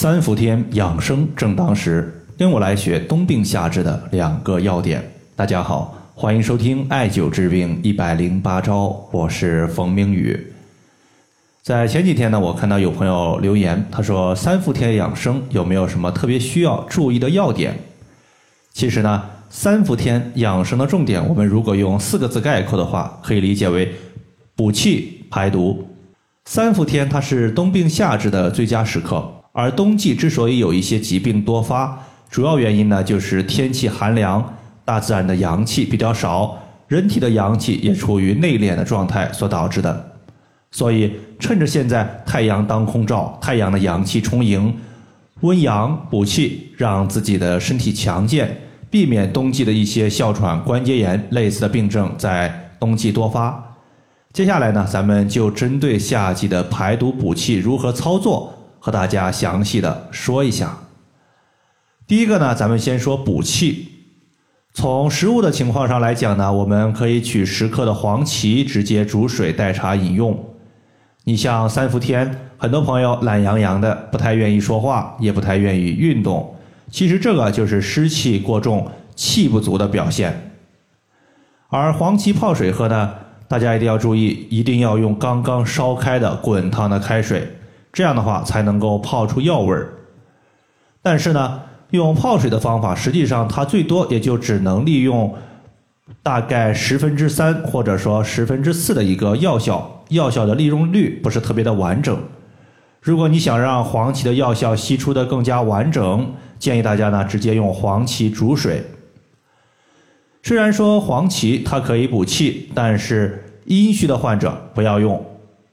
三伏天养生正当时，跟我来学冬病夏治的两个要点。大家好，欢迎收听艾灸治病一百零八招，我是冯明宇。在前几天呢，我看到有朋友留言，他说三伏天养生有没有什么特别需要注意的要点？其实呢，三伏天养生的重点，我们如果用四个字概括的话，可以理解为补气排毒。三伏天它是冬病夏治的最佳时刻。而冬季之所以有一些疾病多发，主要原因呢，就是天气寒凉，大自然的阳气比较少，人体的阳气也处于内敛的状态所导致的。所以，趁着现在太阳当空照，太阳的阳气充盈，温阳补气，让自己的身体强健，避免冬季的一些哮喘、关节炎类似的病症在冬季多发。接下来呢，咱们就针对夏季的排毒补气如何操作。和大家详细的说一下。第一个呢，咱们先说补气。从食物的情况上来讲呢，我们可以取十克的黄芪，直接煮水代茶饮用。你像三伏天，很多朋友懒洋洋的，不太愿意说话，也不太愿意运动。其实这个就是湿气过重、气不足的表现。而黄芪泡水喝呢，大家一定要注意，一定要用刚刚烧开的滚烫的开水。这样的话才能够泡出药味儿。但是呢，用泡水的方法，实际上它最多也就只能利用大概十分之三或者说十分之四的一个药效，药效的利用率不是特别的完整。如果你想让黄芪的药效析出的更加完整，建议大家呢直接用黄芪煮水。虽然说黄芪它可以补气，但是阴虚的患者不要用。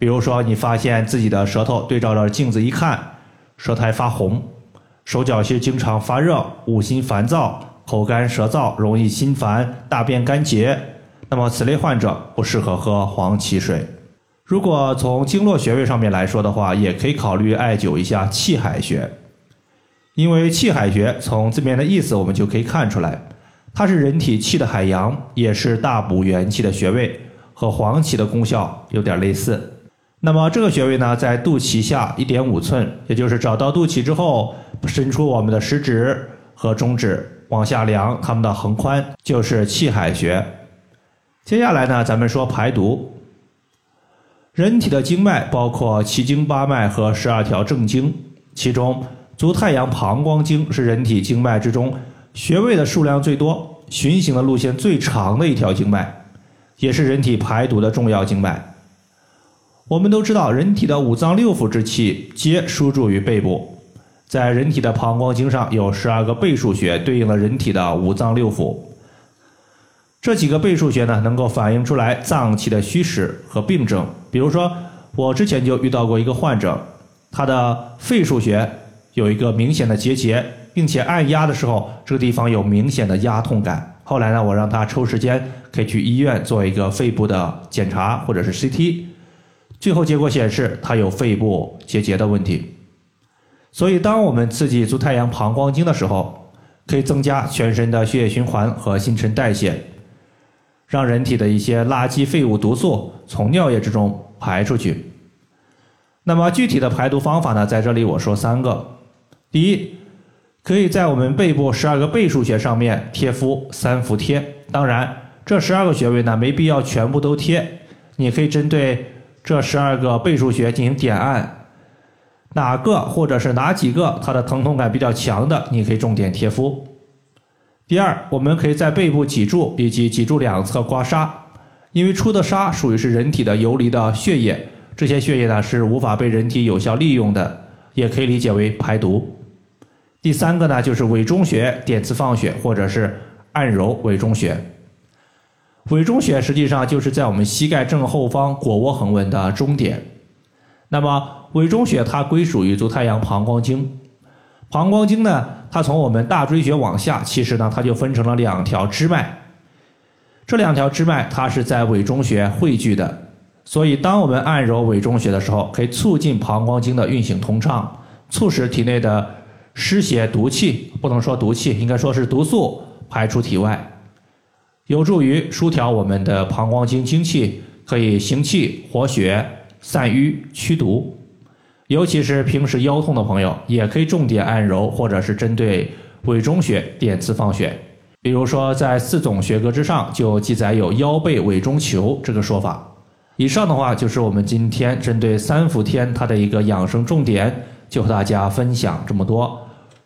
比如说，你发现自己的舌头对照着镜子一看，舌苔发红，手脚心经常发热，五心烦躁，口干舌燥，容易心烦，大便干结，那么此类患者不适合喝黄芪水。如果从经络穴位上面来说的话，也可以考虑艾灸一下气海穴，因为气海穴从字面的意思我们就可以看出来，它是人体气的海洋，也是大补元气的穴位，和黄芪的功效有点类似。那么这个穴位呢，在肚脐下一点五寸，也就是找到肚脐之后，伸出我们的食指和中指往下量，它们的横宽就是气海穴。接下来呢，咱们说排毒。人体的经脉包括七经八脉和十二条正经，其中足太阳膀胱经是人体经脉之中穴位的数量最多、循行的路线最长的一条经脉，也是人体排毒的重要经脉。我们都知道，人体的五脏六腑之气皆输注于背部，在人体的膀胱经上有十二个背腧穴，对应了人体的五脏六腑。这几个背腧穴呢，能够反映出来脏器的虚实和病症。比如说，我之前就遇到过一个患者，他的肺腧穴有一个明显的结节，并且按压的时候，这个地方有明显的压痛感。后来呢，我让他抽时间可以去医院做一个肺部的检查，或者是 CT。最后结果显示，他有肺部结节的问题。所以，当我们刺激足太阳膀胱经的时候，可以增加全身的血液循环和新陈代谢，让人体的一些垃圾、废物、毒素从尿液之中排出去。那么，具体的排毒方法呢？在这里我说三个：第一，可以在我们背部十二个背腧穴上面贴敷三伏贴。当然，这十二个穴位呢，没必要全部都贴，你可以针对。这十二个背腧穴进行点按，哪个或者是哪几个它的疼痛感比较强的，你可以重点贴敷。第二，我们可以在背部脊柱以及脊柱两侧刮痧，因为出的痧属于是人体的游离的血液，这些血液呢是无法被人体有效利用的，也可以理解为排毒。第三个呢就是委中穴点刺放血或者是按揉委中穴。委中穴实际上就是在我们膝盖正后方腘窝横纹的中点。那么委中穴它归属于足太阳膀胱经。膀胱经呢，它从我们大椎穴往下，其实呢它就分成了两条支脉。这两条支脉它是在委中穴汇聚的，所以当我们按揉委中穴的时候，可以促进膀胱经的运行通畅，促使体内的湿邪毒气，不能说毒气，应该说是毒素排出体外。有助于疏调我们的膀胱经精气，可以行气、活血、散瘀、驱毒，尤其是平时腰痛的朋友，也可以重点按揉，或者是针对委中穴点刺放血。比如说，在四种穴格之上就记载有腰背委中求这个说法。以上的话就是我们今天针对三伏天它的一个养生重点，就和大家分享这么多。